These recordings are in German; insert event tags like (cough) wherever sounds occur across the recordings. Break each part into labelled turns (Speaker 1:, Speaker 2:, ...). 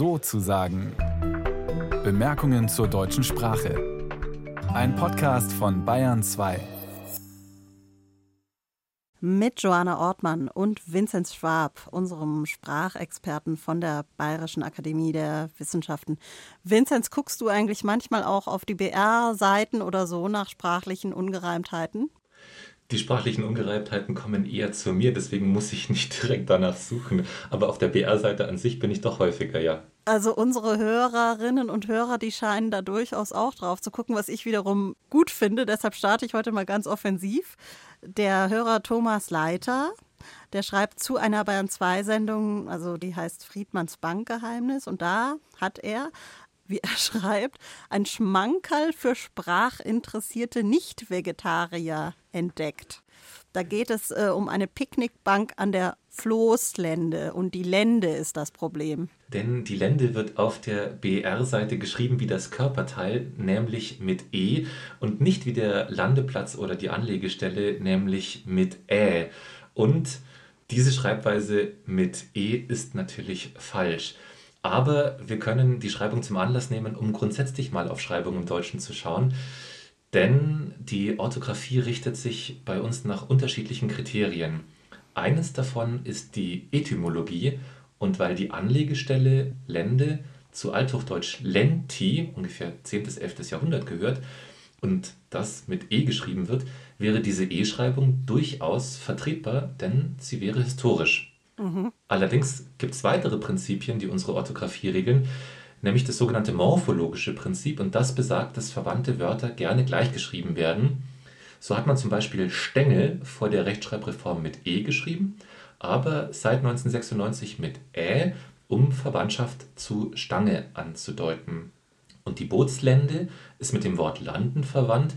Speaker 1: so zu sagen. Bemerkungen zur deutschen Sprache. Ein Podcast von Bayern 2.
Speaker 2: Mit Joanna Ortmann und Vinzenz Schwab, unserem Sprachexperten von der Bayerischen Akademie der Wissenschaften. Vinzenz, guckst du eigentlich manchmal auch auf die BR-Seiten oder so nach sprachlichen Ungereimtheiten?
Speaker 3: Die sprachlichen Ungereimtheiten kommen eher zu mir, deswegen muss ich nicht (laughs) direkt danach suchen. Aber auf der BR-Seite an sich bin ich doch häufiger, ja.
Speaker 2: Also unsere Hörerinnen und Hörer, die scheinen da durchaus auch drauf zu gucken, was ich wiederum gut finde. Deshalb starte ich heute mal ganz offensiv. Der Hörer Thomas Leiter, der schreibt zu einer Bayern 2 Sendung, also die heißt Friedmanns Bankgeheimnis und da hat er wie er schreibt, ein Schmankerl für sprachinteressierte Nicht-Vegetarier entdeckt. Da geht es äh, um eine Picknickbank an der Floßlände und die Lände ist das Problem.
Speaker 3: Denn die Lände wird auf der BR-Seite geschrieben wie das Körperteil, nämlich mit E und nicht wie der Landeplatz oder die Anlegestelle, nämlich mit Ä. Und diese Schreibweise mit E ist natürlich falsch. Aber wir können die Schreibung zum Anlass nehmen, um grundsätzlich mal auf Schreibung im Deutschen zu schauen. Denn die Orthographie richtet sich bei uns nach unterschiedlichen Kriterien. Eines davon ist die Etymologie und weil die Anlegestelle Lende zu Althochdeutsch Lenti, ungefähr 10. bis 11. Jahrhundert gehört, und das mit E geschrieben wird, wäre diese E-Schreibung durchaus vertretbar, denn sie wäre historisch. Mhm. Allerdings gibt es weitere Prinzipien, die unsere Orthographie regeln, nämlich das sogenannte morphologische Prinzip und das besagt, dass verwandte Wörter gerne gleichgeschrieben werden. So hat man zum Beispiel Stängel vor der Rechtschreibreform mit E geschrieben, aber seit 1996 mit Ä, um Verwandtschaft zu Stange anzudeuten. Und die Bootslände ist mit dem Wort landen verwandt.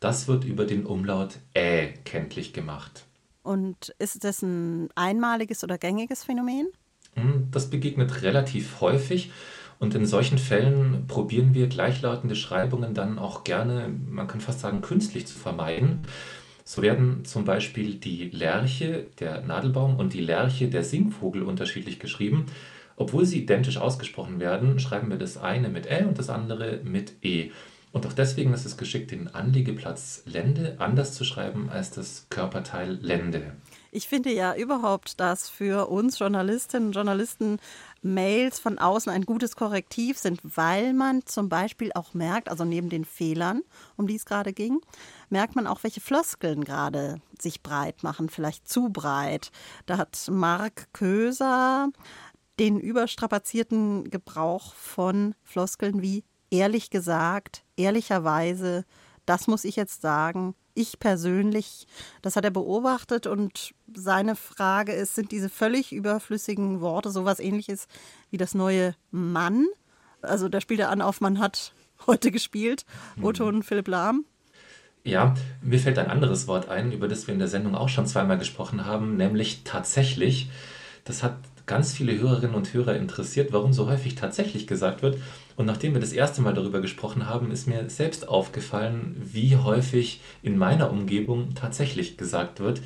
Speaker 3: Das wird über den Umlaut Ä kenntlich gemacht.
Speaker 2: Und ist das ein einmaliges oder gängiges Phänomen?
Speaker 3: Hm, das begegnet relativ häufig. Und in solchen Fällen probieren wir gleichlautende Schreibungen dann auch gerne, man kann fast sagen, künstlich zu vermeiden. So werden zum Beispiel die Lerche, der Nadelbaum, und die Lerche, der Singvogel, unterschiedlich geschrieben. Obwohl sie identisch ausgesprochen werden, schreiben wir das eine mit L und das andere mit E. Und auch deswegen ist es geschickt, den Anliegeplatz Lände anders zu schreiben als das Körperteil Lände.
Speaker 2: Ich finde ja überhaupt, dass für uns Journalistinnen und Journalisten Mails von außen ein gutes Korrektiv sind, weil man zum Beispiel auch merkt, also neben den Fehlern, um die es gerade ging, merkt man auch, welche Floskeln gerade sich breit machen, vielleicht zu breit. Da hat Mark Köser den überstrapazierten Gebrauch von Floskeln wie ehrlich gesagt, ehrlicherweise, das muss ich jetzt sagen, ich persönlich, das hat er beobachtet und seine Frage ist, sind diese völlig überflüssigen Worte sowas ähnliches wie das neue Mann? Also da spielt er an auf Man hat heute gespielt, Otto und Philipp Lahm.
Speaker 3: Ja, mir fällt ein anderes Wort ein, über das wir in der Sendung auch schon zweimal gesprochen haben, nämlich tatsächlich. Das hat ganz viele Hörerinnen und Hörer interessiert, warum so häufig tatsächlich gesagt wird. Und nachdem wir das erste Mal darüber gesprochen haben, ist mir selbst aufgefallen, wie häufig in meiner Umgebung tatsächlich gesagt wird.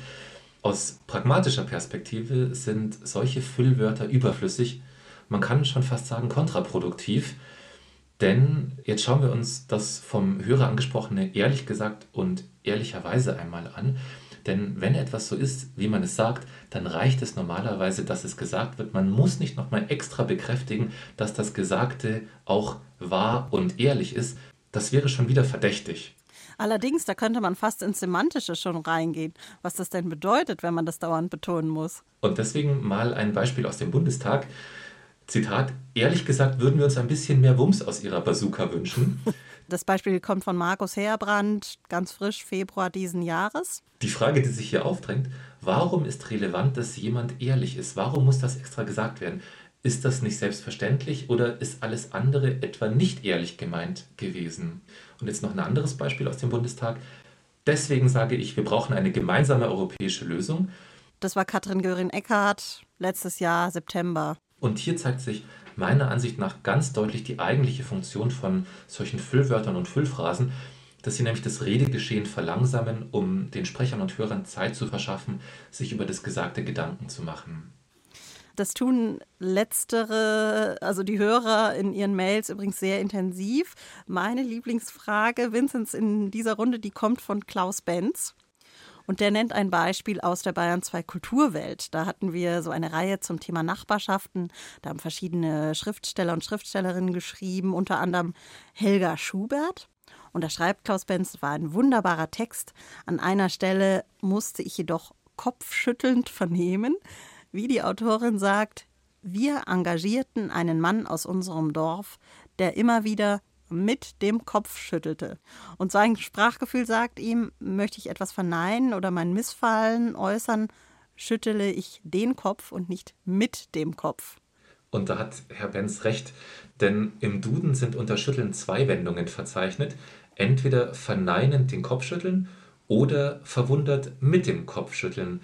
Speaker 3: Aus pragmatischer Perspektive sind solche Füllwörter überflüssig. Man kann schon fast sagen kontraproduktiv. Denn jetzt schauen wir uns das vom Hörer angesprochene ehrlich gesagt und ehrlicherweise einmal an. Denn wenn etwas so ist, wie man es sagt, dann reicht es normalerweise, dass es gesagt wird. Man muss nicht nochmal extra bekräftigen, dass das Gesagte auch wahr und ehrlich ist. Das wäre schon wieder verdächtig.
Speaker 2: Allerdings, da könnte man fast ins Semantische schon reingehen, was das denn bedeutet, wenn man das dauernd betonen muss.
Speaker 3: Und deswegen mal ein Beispiel aus dem Bundestag. Zitat, ehrlich gesagt würden wir uns ein bisschen mehr Wumms aus Ihrer Bazooka wünschen. (laughs)
Speaker 2: Das Beispiel kommt von Markus Herbrand, ganz frisch, Februar diesen Jahres.
Speaker 3: Die Frage, die sich hier aufdrängt, warum ist relevant, dass jemand ehrlich ist? Warum muss das extra gesagt werden? Ist das nicht selbstverständlich oder ist alles andere etwa nicht ehrlich gemeint gewesen? Und jetzt noch ein anderes Beispiel aus dem Bundestag. Deswegen sage ich, wir brauchen eine gemeinsame europäische Lösung.
Speaker 2: Das war Katrin Göring-Eckardt letztes Jahr, September.
Speaker 3: Und hier zeigt sich, meiner Ansicht nach ganz deutlich die eigentliche Funktion von solchen Füllwörtern und Füllphrasen, dass sie nämlich das Redegeschehen verlangsamen, um den Sprechern und Hörern Zeit zu verschaffen, sich über das Gesagte Gedanken zu machen.
Speaker 2: Das tun letztere, also die Hörer in ihren Mails übrigens sehr intensiv. Meine Lieblingsfrage, Vinzenz, in dieser Runde, die kommt von Klaus Benz. Und der nennt ein Beispiel aus der Bayern 2 Kulturwelt. Da hatten wir so eine Reihe zum Thema Nachbarschaften. Da haben verschiedene Schriftsteller und Schriftstellerinnen geschrieben, unter anderem Helga Schubert. Und da schreibt Klaus Benz, war ein wunderbarer Text. An einer Stelle musste ich jedoch kopfschüttelnd vernehmen, wie die Autorin sagt, wir engagierten einen Mann aus unserem Dorf, der immer wieder mit dem Kopf schüttelte. Und sein Sprachgefühl sagt ihm, möchte ich etwas verneinen oder mein Missfallen äußern, schüttele ich den Kopf und nicht mit dem Kopf.
Speaker 3: Und da hat Herr Benz recht, denn im Duden sind unter Schütteln zwei Wendungen verzeichnet. Entweder verneinend den Kopf schütteln oder verwundert mit dem Kopf schütteln.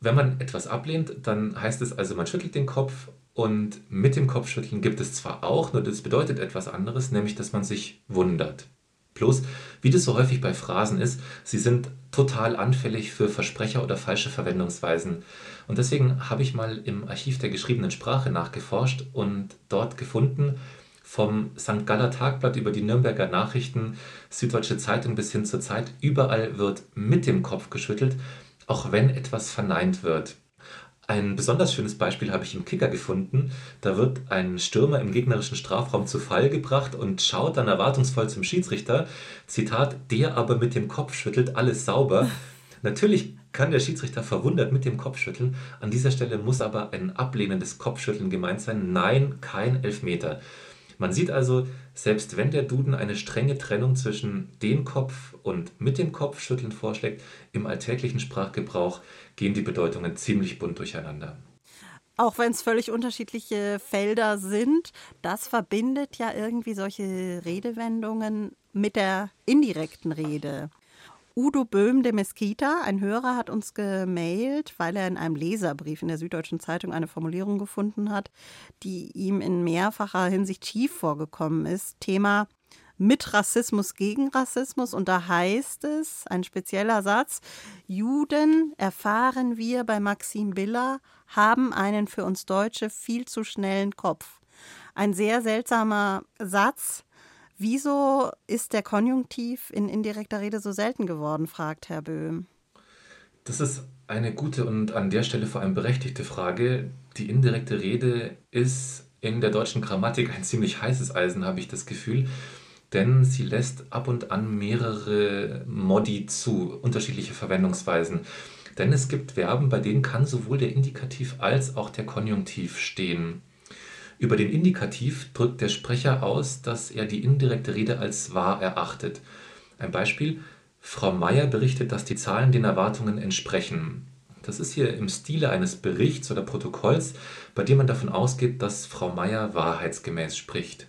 Speaker 3: Wenn man etwas ablehnt, dann heißt es also, man schüttelt den Kopf und mit dem Kopfschütteln gibt es zwar auch, nur das bedeutet etwas anderes, nämlich dass man sich wundert. Bloß, wie das so häufig bei Phrasen ist, sie sind total anfällig für Versprecher oder falsche Verwendungsweisen. Und deswegen habe ich mal im Archiv der geschriebenen Sprache nachgeforscht und dort gefunden, vom St. Galler Tagblatt über die Nürnberger Nachrichten, Süddeutsche Zeitung bis hin zur Zeit, überall wird mit dem Kopf geschüttelt, auch wenn etwas verneint wird. Ein besonders schönes Beispiel habe ich im Kicker gefunden. Da wird ein Stürmer im gegnerischen Strafraum zu Fall gebracht und schaut dann erwartungsvoll zum Schiedsrichter. Zitat, der aber mit dem Kopf schüttelt, alles sauber. (laughs) Natürlich kann der Schiedsrichter verwundert mit dem Kopf schütteln. An dieser Stelle muss aber ein ablehnendes Kopfschütteln gemeint sein. Nein, kein Elfmeter. Man sieht also, selbst wenn der Duden eine strenge Trennung zwischen dem Kopf und mit dem Kopfschütteln vorschlägt, im alltäglichen Sprachgebrauch gehen die Bedeutungen ziemlich bunt durcheinander.
Speaker 2: Auch wenn es völlig unterschiedliche Felder sind, das verbindet ja irgendwie solche Redewendungen mit der indirekten Rede. Udo Böhm de Mesquita, ein Hörer, hat uns gemailt, weil er in einem Leserbrief in der Süddeutschen Zeitung eine Formulierung gefunden hat, die ihm in mehrfacher Hinsicht schief vorgekommen ist. Thema mit Rassismus gegen Rassismus. Und da heißt es, ein spezieller Satz, Juden, erfahren wir bei Maxim Biller, haben einen für uns Deutsche viel zu schnellen Kopf. Ein sehr seltsamer Satz, Wieso ist der Konjunktiv in indirekter Rede so selten geworden, fragt Herr Böhm.
Speaker 3: Das ist eine gute und an der Stelle vor allem berechtigte Frage. Die indirekte Rede ist in der deutschen Grammatik ein ziemlich heißes Eisen, habe ich das Gefühl, denn sie lässt ab und an mehrere Modi zu, unterschiedliche Verwendungsweisen. Denn es gibt Verben, bei denen kann sowohl der Indikativ als auch der Konjunktiv stehen. Über den Indikativ drückt der Sprecher aus, dass er die indirekte Rede als wahr erachtet. Ein Beispiel: Frau Meier berichtet, dass die Zahlen den Erwartungen entsprechen. Das ist hier im Stile eines Berichts oder Protokolls, bei dem man davon ausgeht, dass Frau Meier wahrheitsgemäß spricht.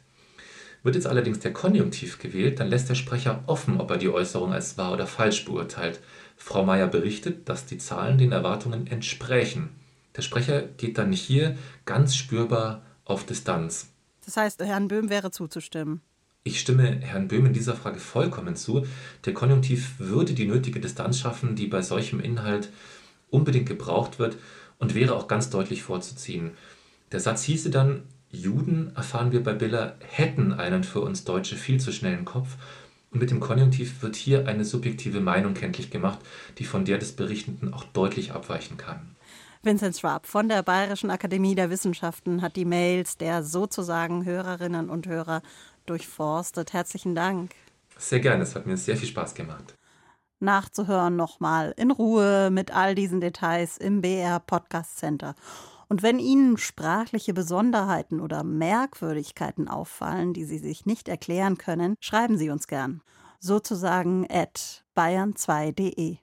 Speaker 3: Wird jetzt allerdings der Konjunktiv gewählt, dann lässt der Sprecher offen, ob er die Äußerung als wahr oder falsch beurteilt. Frau Meier berichtet, dass die Zahlen den Erwartungen entsprechen. Der Sprecher geht dann hier ganz spürbar auf Distanz.
Speaker 2: Das heißt, Herrn Böhm wäre zuzustimmen.
Speaker 3: Ich stimme Herrn Böhm in dieser Frage vollkommen zu. Der Konjunktiv würde die nötige Distanz schaffen, die bei solchem Inhalt unbedingt gebraucht wird und wäre auch ganz deutlich vorzuziehen. Der Satz hieße dann, Juden, erfahren wir bei Biller, hätten einen für uns Deutsche viel zu schnellen Kopf. Und mit dem Konjunktiv wird hier eine subjektive Meinung kenntlich gemacht, die von der des Berichtenden auch deutlich abweichen kann.
Speaker 2: Vincent Schwab von der Bayerischen Akademie der Wissenschaften hat die Mails der sozusagen Hörerinnen und Hörer durchforstet. Herzlichen Dank.
Speaker 3: Sehr gerne, es hat mir sehr viel Spaß gemacht.
Speaker 2: Nachzuhören nochmal in Ruhe mit all diesen Details im BR Podcast Center. Und wenn Ihnen sprachliche Besonderheiten oder Merkwürdigkeiten auffallen, die Sie sich nicht erklären können, schreiben Sie uns gern. Sozusagen at bayern2.de.